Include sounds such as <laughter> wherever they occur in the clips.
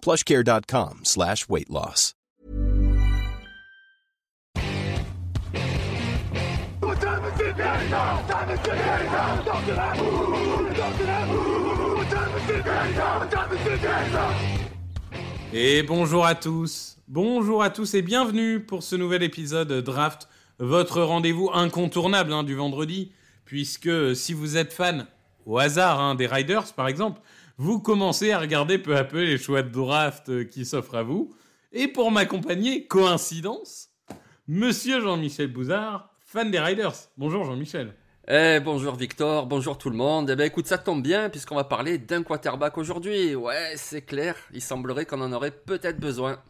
plushcare.com slash weight loss. Et bonjour à tous, bonjour à tous et bienvenue pour ce nouvel épisode Draft, votre rendez-vous incontournable hein, du vendredi, puisque si vous êtes fan au hasard hein, des Riders par exemple, vous commencez à regarder peu à peu les choix de draft euh, qui s'offrent à vous. Et pour m'accompagner, coïncidence, Monsieur Jean-Michel Bouzard, fan des Riders. Bonjour Jean-Michel. Eh, bonjour Victor, bonjour tout le monde. Eh ben écoute, ça tombe bien puisqu'on va parler d'un quarterback aujourd'hui. Ouais, c'est clair, il semblerait qu'on en aurait peut-être besoin.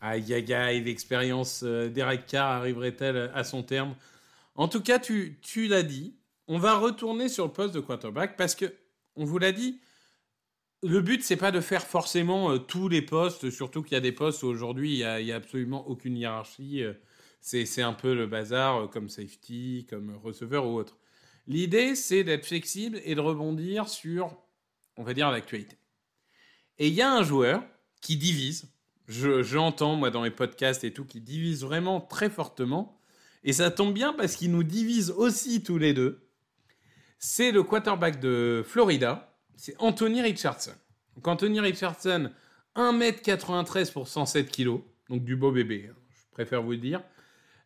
Aïe aïe aïe, l'expérience euh, d'Eric Carr arriverait-elle à son terme? En tout cas, tu, tu l'as dit, on va retourner sur le poste de quarterback parce que, on vous l'a dit, le but, c'est pas de faire forcément euh, tous les postes, surtout qu'il y a des postes où aujourd'hui, il n'y a, absolument aucune hiérarchie. euh, c'est, un peu le bazar, euh, comme safety, comme receveur ou autre. L'idée, c'est d'être flexible et de rebondir sur, on va dire, l'actualité. Et il y a un joueur qui divise. Je, j'entends, moi, dans les podcasts et tout, qui divise vraiment très fortement. Et ça tombe bien parce qu'il nous divise aussi tous les deux. C'est le quarterback de Florida, c'est Anthony Richardson. Donc Anthony Richardson, 1m93 pour 107 kg, donc du beau bébé, hein, je préfère vous le dire.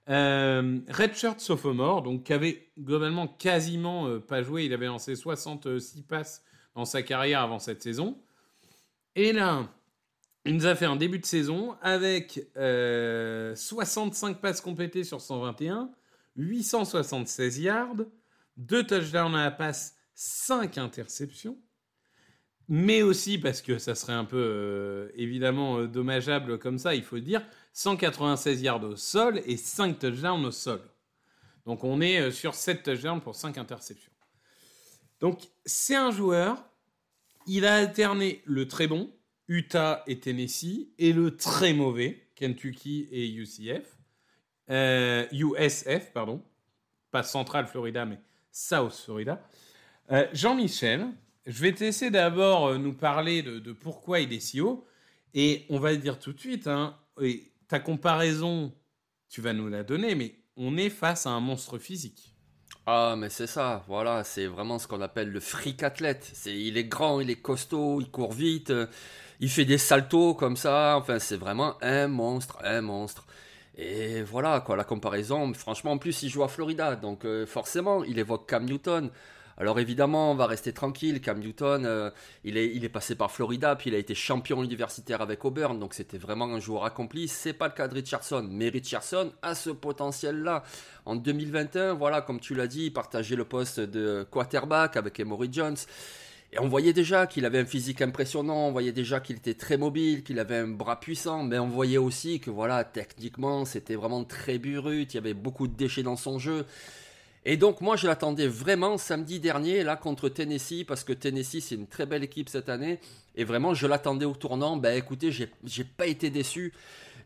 Euh, Redshirt sophomore, donc qui avait globalement quasiment euh, pas joué, il avait lancé 66 passes dans sa carrière avant cette saison. Et là, il nous a fait un début de saison avec euh, 65 passes complétées sur 121, 876 yards, 2 touchdowns à la passe, 5 interceptions. Mais aussi parce que ça serait un peu euh, évidemment euh, dommageable comme ça, il faut le dire, 196 yards au sol et 5 touchdowns au sol. Donc on est euh, sur 7 touchdowns pour 5 interceptions. Donc c'est un joueur, il a alterné le très bon, Utah et Tennessee, et le très mauvais, Kentucky et UCF. USF, pardon. Pas Central Florida, mais South Florida. Jean-Michel, je vais te laisser d'abord euh, nous parler de, pourquoi il est si haut. Et on va dire tout de suite, hein, et ta comparaison, tu vas nous la donner, mais on est face à un monstre physique. Ah, mais c'est ça, voilà, c'est vraiment ce qu'on appelle le freak athlète. C'est, il est grand, il est costaud, il court vite, euh, il fait des saltos comme ça. Enfin, c'est vraiment un monstre, un monstre. Et voilà, quoi, la comparaison. Franchement, en plus, il joue à Florida, donc euh, forcément, il évoque Cam Newton. Alors évidemment, on va rester tranquille. Cam Newton, euh, il, est, passé par Florida, puis il a été champion universitaire avec Auburn, donc c'était vraiment un joueur accompli. C'est pas le cas de Richardson, mais Richardson a ce potentiel-là. En 2021, voilà, comme tu l'as dit, il partageait le poste de quarterback avec Emory Jones. Et on voyait déjà qu'il avait un physique impressionnant, on voyait déjà qu'il était très mobile, qu'il avait un bras puissant, mais on voyait aussi que voilà, techniquement, c'était vraiment très brut, il y avait beaucoup de déchets dans son jeu. Et donc moi je l'attendais vraiment samedi dernier là contre Tennessee parce que Tennessee c'est une très belle équipe cette année et vraiment je l'attendais au tournant. Ben écoutez j'ai pas été déçu.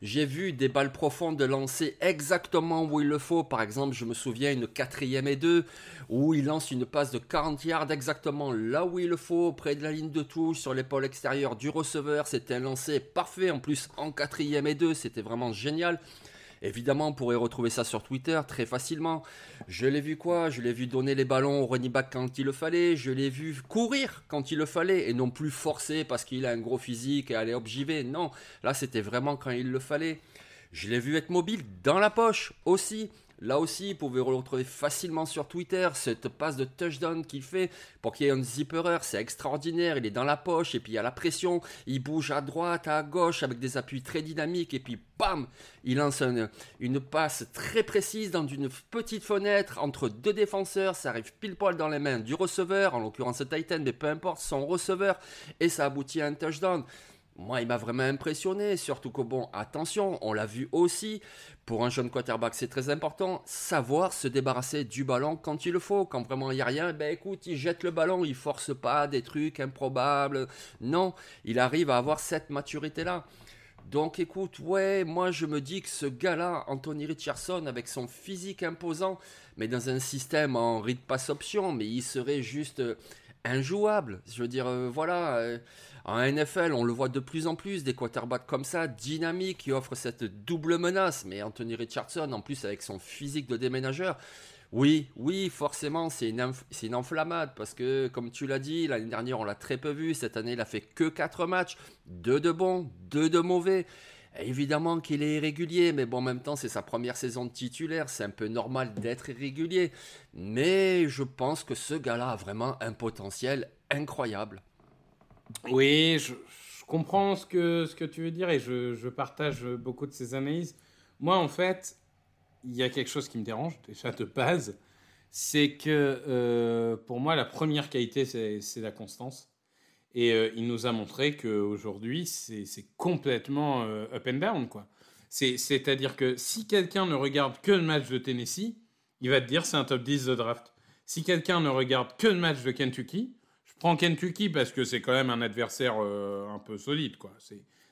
J'ai vu des balles profondes lancer exactement où il le faut. Par exemple, je me souviens une quatrième et deux où il lance une passe de 40 yards exactement là où il le faut, près de la ligne de touche, sur l'épaule extérieure du receveur. C'était un lancer parfait. En plus, en quatrième et deux, c'était vraiment génial. Évidemment, on pourrait retrouver ça sur Twitter très facilement. Je l'ai vu quoi? Je l'ai vu donner les ballons au running back quand il le fallait. Je l'ai vu courir quand il le fallait et non plus forcer parce qu'il a un gros physique et aller hop. Non, là c'était vraiment quand il le fallait. Je l'ai vu être mobile dans la poche aussi. Là aussi, vous pouvez le retrouver facilement sur Twitter, cette passe de touchdown qu'il fait pour qu'il y ait un zipperer, c'est extraordinaire, il est dans la poche et puis il y a la pression, il bouge à droite, à gauche avec des appuis très dynamiques et puis bam, il lance une, passe très précise dans une petite fenêtre entre deux défenseurs, ça arrive pile poil dans les mains du receveur, en l'occurrence Titan, mais peu importe son receveur, et ça aboutit à un touchdown. Moi, il m'a vraiment impressionné, surtout que bon, attention, on l'a vu aussi, pour un jeune quarterback, c'est très important, savoir se débarrasser du ballon quand il le faut. Quand vraiment il n'y a rien, ben écoute, il jette le ballon, il force pas des trucs improbables. Non, il arrive à avoir cette maturité-là. Donc écoute, ouais, moi je me dis que ce gars-là, Anthony Richardson, avec son physique imposant, mais dans un système en read pass option, mais il serait juste injouable. Je veux dire, euh, voilà. Euh, en NFL, on le voit de plus en plus, des quarterbacks comme ça, dynamiques, qui offrent cette double menace. Mais Anthony Richardson, en plus avec son physique de déménageur, oui, oui, forcément, c'est une, une, enflammade parce que, comme tu l'as dit, l'année dernière, on l'a très peu vu. Cette année, il a fait que 4 matchs, 2 de bons, 2 de mauvais. Évidemment qu'il est irrégulier, mais bon, en même temps, c'est sa première saison de titulaire. C'est un peu normal d'être irrégulier. Mais je pense que ce gars-là a vraiment un potentiel incroyable. Oui, je, comprends ce que, ce que tu veux dire et je, partage beaucoup de ces analyses. Moi, en fait, il y a quelque chose qui me dérange, déjà de base, c'est que euh, pour moi, la première qualité, c'est la constance. Et euh, il nous a montré qu'aujourd'hui, c'est complètement euh, up and down. quoi. C'est-à-dire que si quelqu'un ne regarde que le match de Tennessee, il va te dire c'est un top 10 de draft. Si quelqu'un ne regarde que le match de Kentucky, prends Kentucky parce que c'est quand même un adversaire euh, un peu solide, quoi.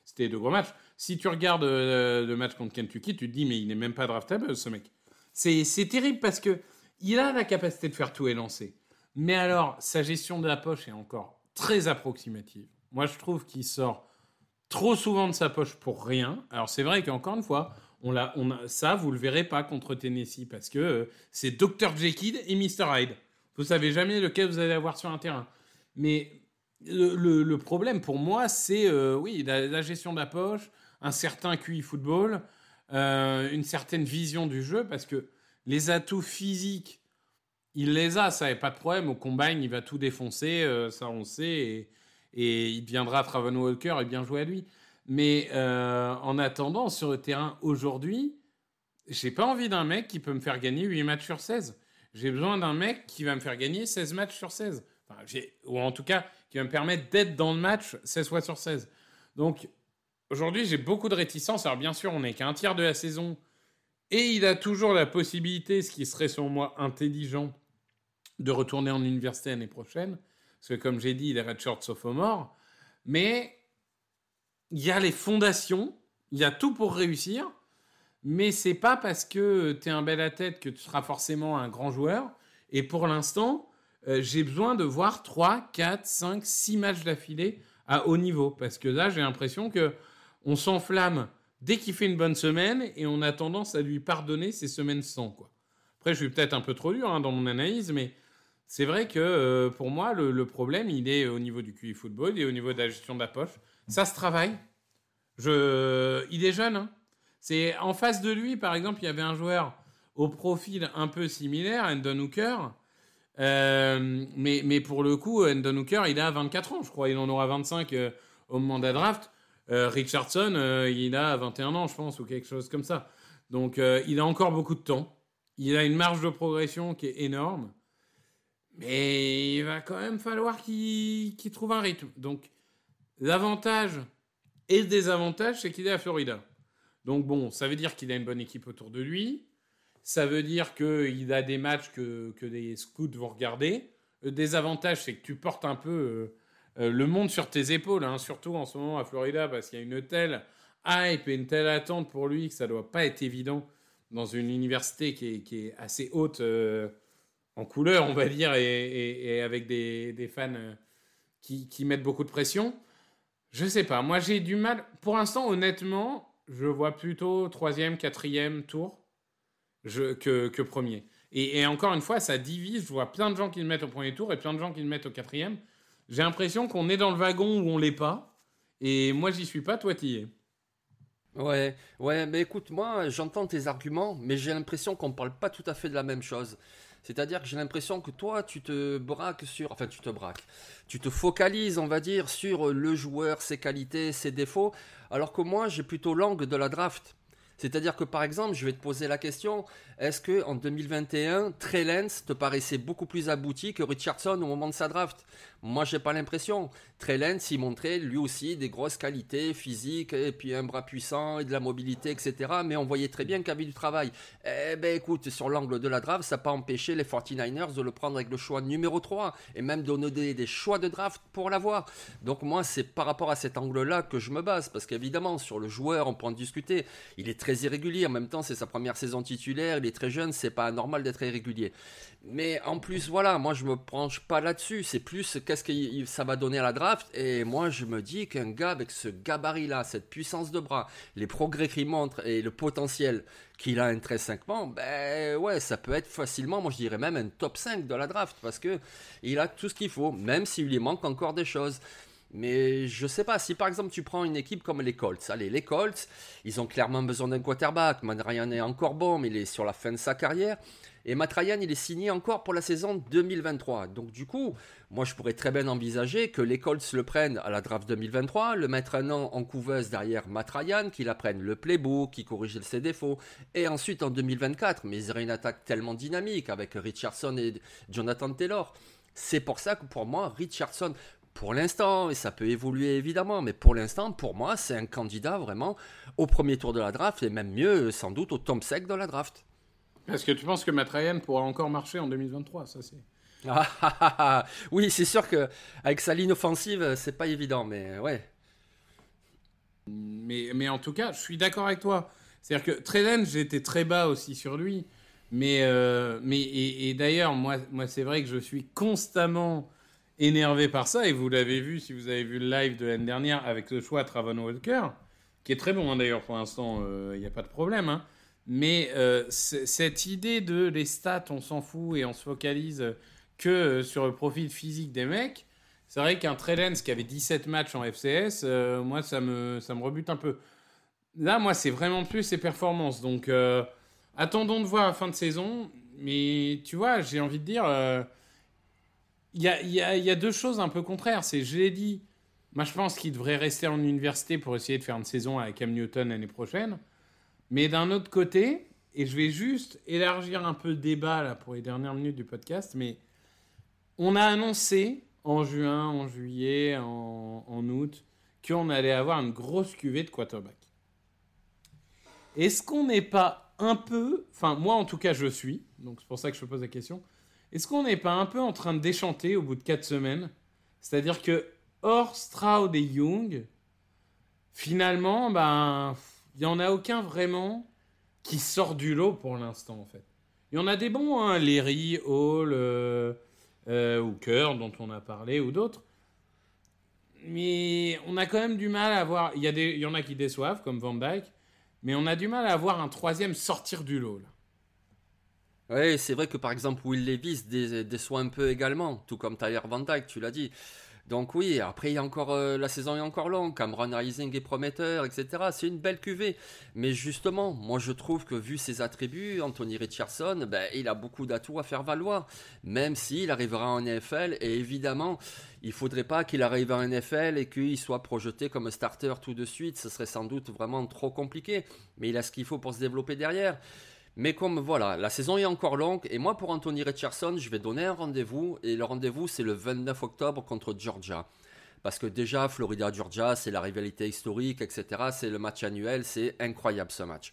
C'était de gros matchs. Si tu regardes euh, le match contre Kentucky, tu te dis, mais il n'est même pas draftable, ce mec. C'est terrible parce que il a la capacité de faire tout et lancer. Mais alors, sa gestion de la poche est encore très approximative. Moi, je trouve qu'il sort trop souvent de sa poche pour rien. Alors, c'est vrai qu'encore une fois, on on a, ça, vous le verrez pas contre Tennessee parce que euh, c'est Dr. Jekyll et Mr. Hyde. Vous savez jamais lequel vous allez avoir sur un terrain. Mais le, problème pour moi, c'est euh, oui, la, gestion de la poche, un certain QI football, euh, une certaine vision du jeu, parce que les atouts physiques, il les a, ça n'est pas de problème. Au combine, il va tout défoncer, euh, ça on sait, et, il viendra Traven Walker et bien jouer à lui. Mais en attendant, sur le terrain aujourd'hui, j'ai pas envie d'un mec qui peut me faire gagner 8 matchs sur 16. J'ai besoin d'un mec qui va me faire gagner 16 matchs sur 16 ou en tout cas qui va me permettre d'être dans le match 16 fois sur 16. Donc aujourd'hui, j'ai beaucoup de réticence. Alors bien sûr, on n'est qu'à un tiers de la saison et il a toujours la possibilité, ce qui serait selon moi intelligent, de retourner en université l'année prochaine. Parce que comme j'ai dit, il est redshirt sophomore. Mais il y a les fondations, il y a tout pour réussir. Mais c'est pas parce que tu es un bel à tête que tu seras forcément un grand joueur. Et pour l'instant, euh, j'ai besoin de voir 3, 4, 5, 6 matchs d'affilée à haut niveau. Parce que là, j'ai l'impression que on s'enflamme dès qu'il fait une bonne semaine et on a tendance à lui pardonner ses semaines sans. Quoi. Après, je suis peut-être un peu trop dur hein, dans mon analyse, mais c'est vrai que euh, pour moi, le, problème, il est au niveau du QI football et au niveau de la gestion de la poche. Ça se travaille. Il est jeune. Hein. C'est en face de lui, par exemple, il y avait un joueur au profil un peu similaire, Endon Hooker, euh, mais, pour le coup, Endon Hooker, il a 24 ans, je crois. Il en aura 25 euh, au moment de la draft. Euh, Richardson, il a 21 ans, je pense, ou quelque chose comme ça. Donc, il a encore beaucoup de temps. Il a une marge de progression qui est énorme. Mais il va quand même falloir qu'il trouve un rythme. Donc, l'avantage et le désavantage, c'est qu'il est à Florida. Donc, bon, ça veut dire qu'il a une bonne équipe autour de lui. Ça veut dire qu'il a des matchs que, que les scouts vont regarder. Le désavantage, c'est que tu portes un peu euh, euh, le monde sur tes épaules, hein, surtout en ce moment à Florida, parce qu'il y a une telle hype et une telle attente pour lui que ça ne doit pas être évident dans une université qui est, qui est assez haute euh, en couleur, on va dire, et, et, avec des, des fans qui, qui, mettent beaucoup de pression. Je sais pas, moi j'ai du mal. Pour l'instant, honnêtement, je vois plutôt troisième, quatrième tour que, premier. Et, encore une fois, ça divise. Je vois plein de gens qui le mettent au premier tour et plein de gens qui le mettent au quatrième. J'ai l'impression qu'on est dans le wagon où on l'est pas. Et moi, j'y suis pas, toi, t'y es. Ouais, ouais, mais écoute, moi, j'entends tes arguments, mais j'ai l'impression qu'on parle pas tout à fait de la même chose. C'est-à-dire que j'ai l'impression que toi, tu te braques sur. Enfin, tu te braques. Tu te focalises, on va dire, sur le joueur, ses qualités, ses défauts, alors que moi, j'ai plutôt l'angle de la draft. C'est-à-dire que par exemple, je vais te poser la question, est-ce que en 2021, Trey te paraissait beaucoup plus abouti que Richardson au moment de sa draft? Moi, j'ai pas l'impression. Lance, il montrait lui aussi des grosses qualités physiques et puis un bras puissant et de la mobilité, etc. Mais on voyait très bien qu'il avait du travail. Eh ben écoute, sur l'angle de la draft, ça n'a pas empêché les 49ers de le prendre avec le choix numéro 3 et même de donner des choix de draft pour l'avoir. Donc moi, c'est par rapport à cet angle-là que je me base parce qu'évidemment, sur le joueur, on peut en discuter. Il est très irrégulier. En même temps, c'est sa première saison titulaire est très jeune, c'est pas normal d'être irrégulier. Mais en plus, voilà, moi je me penche pas là-dessus. C'est plus que ça va donner à la draft? Et moi je me dis qu'un gars avec ce gabarit-là, cette puissance de bras, les progrès qu'il montre et le potentiel qu'il a intrinsèquement, ben ouais, ça peut être facilement, moi je dirais même un top 5 de la draft parce que il a tout ce qu'il faut, même s'il lui manque encore des choses. Mais je sais pas, si par exemple tu prends une équipe comme les Colts, allez, les Colts, ils ont clairement besoin d'un quarterback. Matt Ryan est encore bon, mais il est sur la fin de sa carrière. Et Matt Ryan, il est signé encore pour la saison 2023. Donc du coup, moi je pourrais très bien envisager que les Colts le prennent à la draft 2023, le mettre un an en couveuse derrière Matt Ryan, qu'il apprenne le playbook, qu'il corrige ses défauts. Et ensuite en 2024, mais ils auraient une attaque tellement dynamique avec Richardson et Jonathan Taylor. C'est pour ça que pour moi, Richardson, pour l'instant, et ça peut évoluer évidemment, mais pour l'instant, pour moi, c'est un candidat vraiment au premier tour de la draft, et même mieux, sans doute, au top sec de la draft. Est-ce que tu penses que Matt Ryan pourra encore marcher en 2023 Ça, c'est. Ah, ah, ah, oui, c'est sûr que avec sa ligne offensive, c'est pas évident, mais ouais. Mais, mais en tout cas, je suis d'accord avec toi. C'est-à-dire que Treden, j'étais très bas aussi sur lui. Mais, euh, mais et, et d'ailleurs, moi, moi c'est vrai que je suis constamment énervé par ça, et vous l'avez vu si vous avez vu le live de l'année dernière avec le choix Travon Walker, qui est très bon hein, d'ailleurs pour l'instant, il euh, n'y a pas de problème. Hein. Mais euh, cette idée de les stats, on s'en fout et on se focalise que euh, sur le profil physique des mecs, c'est vrai qu'un Trellens qui avait 17 matchs en FCS, moi ça me, ça me rebute un peu. Là, moi, c'est vraiment plus ses performances. Donc, attendons de voir la fin de saison. Mais tu vois, j'ai envie de dire il y a, deux choses un peu contraires. C'est, je l'ai dit, moi je pense qu'il devrait rester en université pour essayer de faire une saison avec Cam Newton l'année prochaine. Mais d'un autre côté, et je vais juste élargir un peu le débat là pour les dernières minutes du podcast, mais on a annoncé en juin, en juillet, en, en août, qu'on allait avoir une grosse cuvée de quarterback. Est-ce qu'on n'est pas un peu, enfin moi en tout cas je suis, donc c'est pour ça que je pose la question, est-ce qu'on n'est pas un peu en train de déchanter au bout de 4 semaines? C'est-à-dire que hors Stroud et Young, finalement, ben, il n'y en a aucun vraiment qui sort du lot pour l'instant, en fait. Il y en a des bons, hein, Leary, Hall, euh, euh, dont on a parlé, ou d'autres. Mais on a quand même du mal à voir. Il y, y en a qui déçoivent, comme Van Dyke, mais on a du mal à voir un troisième sortir du lot, là. Oui, c'est vrai que par exemple Will Levis déçoit un peu également, tout comme Tyler Van Dyke, tu l'as dit. Donc oui, après il y a encore euh, la saison est encore longue, Cameron Rising est prometteur, etc. C'est une belle cuvée. Mais justement, moi je trouve que vu ses attributs, Anthony Richardson, ben, il a beaucoup d'atouts à faire valoir. Même s'il arrivera en NFL, et évidemment, il faudrait pas qu'il arrive en NFL et qu'il soit projeté comme starter tout de suite. Ce serait sans doute vraiment trop compliqué. Mais il a ce qu'il faut pour se développer derrière. Mais comme voilà, la saison est encore longue, et moi pour Anthony Richardson, je vais donner un rendez-vous, et le rendez-vous c'est le 29 octobre contre Georgia. Parce que déjà, Florida-Georgia, c'est la rivalité historique, etc. C'est le match annuel, c'est incroyable ce match.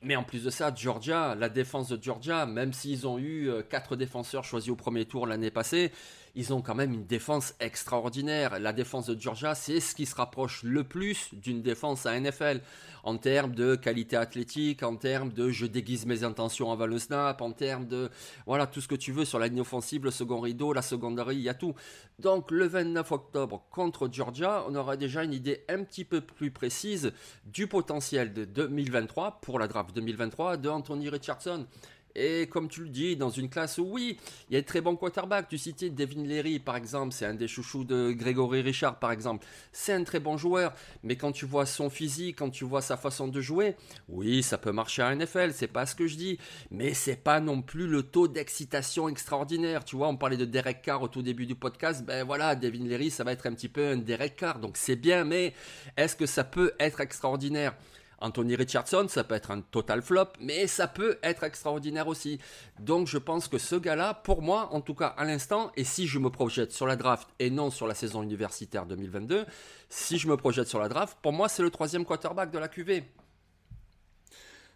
Mais en plus de ça, Georgia, la défense de Georgia, même s'ils ont eu euh, quatre défenseurs choisis au premier tour l'année passée, ils ont quand même une défense extraordinaire. La défense de Georgia, c'est ce qui se rapproche le plus d'une défense à NFL en termes de qualité athlétique, en termes de je déguise mes intentions avant le snap, en termes de voilà tout ce que tu veux sur la ligne offensive, le second rideau, la secondaire, il y a tout. Donc le 29 octobre contre Georgia, on aura déjà une idée un petit peu plus précise du potentiel de 2023 pour la draft 2023 de Anthony Richardson. Et comme tu le dis, dans une classe où oui, il y a de très bons quarterbacks. Tu citais Devin Leary, par exemple, c'est un des chouchous de Grégory Richard, par exemple. C'est un très bon joueur, mais quand tu vois son physique, quand tu vois sa façon de jouer, oui, ça peut marcher à NFL, c'est pas ce que je dis, mais c'est pas non plus le taux d'excitation extraordinaire. Tu vois, on parlait de Derek Carr au tout début du podcast, ben voilà, Devin Leary, ça va être un petit peu un Derek Carr, donc c'est bien, mais est-ce que ça peut être extraordinaire? Anthony Richardson, ça peut être un total flop, mais ça peut être extraordinaire aussi. Donc je pense que ce gars-là, pour moi, en tout cas à l'instant, et si je me projette sur la draft et non sur la saison universitaire 2022, si je me projette sur la draft, pour moi c'est le troisième quarterback de la QV.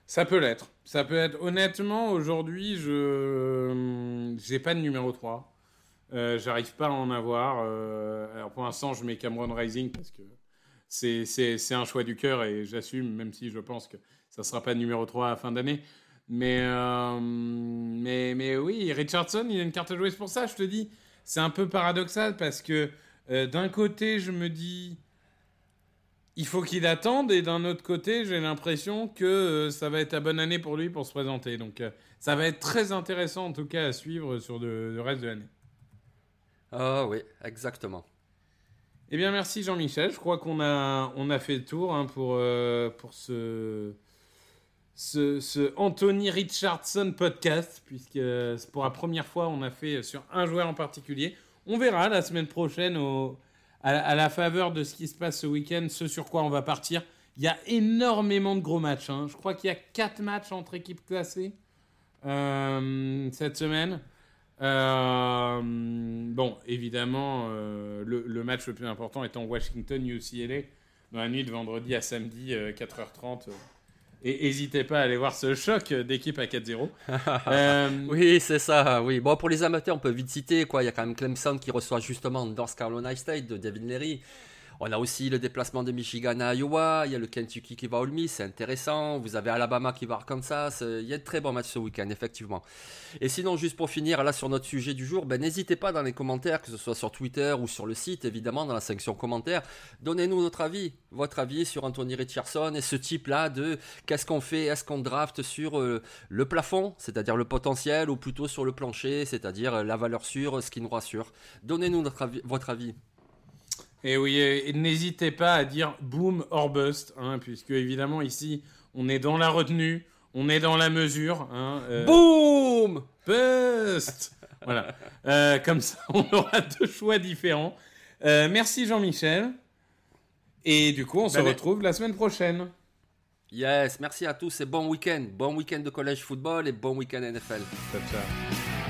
Ça peut l'être. Ça peut être. Honnêtement, aujourd'hui, je j'ai pas de numéro 3. Euh, J'arrive pas à en avoir. Euh, alors pour l'instant, je mets Cameron Rising parce que c'est un choix du cœur et j'assume, même si je pense que ça ne sera pas numéro 3 à fin d'année. Mais, euh, mais, oui, Richardson, il a une carte à jouer pour ça, je te dis. C'est un peu paradoxal parce que euh, d'un côté, je me dis, il faut qu'il attende, et d'un autre côté, j'ai l'impression que euh, ça va être la bonne année pour lui pour se présenter. Donc ça va être très intéressant en tout cas à suivre sur le reste de l'année. Ah oui, exactement. Eh bien, merci Jean-Michel. Je crois qu'on a, on a fait le tour hein, pour, euh, pour ce, ce, Anthony Richardson podcast, puisque pour la première fois, on a fait sur un joueur en particulier. On verra la semaine prochaine, à, la faveur de ce qui se passe ce week-end, ce sur quoi on va partir. Il y a énormément de gros matchs. Hein. Je crois qu'il y a quatre matchs entre équipes classées euh, cette semaine. Euh, bon, évidemment, euh, le, match le plus important étant Washington-UCLA dans la nuit de vendredi à samedi, 4h30. Euh, et n'hésitez pas à aller voir ce choc d'équipe à 4-0. <laughs> oui, c'est ça. Oui. Bon, pour les amateurs, on peut vite citer quoi. Il y a quand même Clemson qui reçoit justement North Carolina State de David Leary. On a aussi le déplacement de Michigan à Iowa, il y a le Kentucky qui va Ole Miss, c'est intéressant. Vous avez Alabama qui va à Arkansas. Il y a de très bons matchs ce week-end, effectivement. Et sinon, juste pour finir, là sur notre sujet du jour, ben, n'hésitez pas dans les commentaires, que ce soit sur Twitter ou sur le site, évidemment, dans la section commentaires, donnez-nous notre avis, votre avis sur Anthony Richardson et ce type-là de qu'est-ce qu'on fait, est-ce qu'on draft sur euh, le plafond, c'est-à-dire le potentiel, ou plutôt sur le plancher, c'est-à-dire euh, la valeur sûre, ce qui nous rassure. Donnez-nous votre avis. Et oui, n'hésitez pas à dire boom or bust, hein, puisque évidemment ici, on est dans la retenue, on est dans la mesure. Hein, euh, boom Bust <laughs> Voilà. Euh, comme ça, <laughs> on aura deux choix différents. Euh, merci Jean-Michel. Et du coup, on se ben, retrouve la semaine prochaine. Yes, merci à tous et bon week-end. Bon week-end de collège football et bon week-end NFL. Ciao, ciao.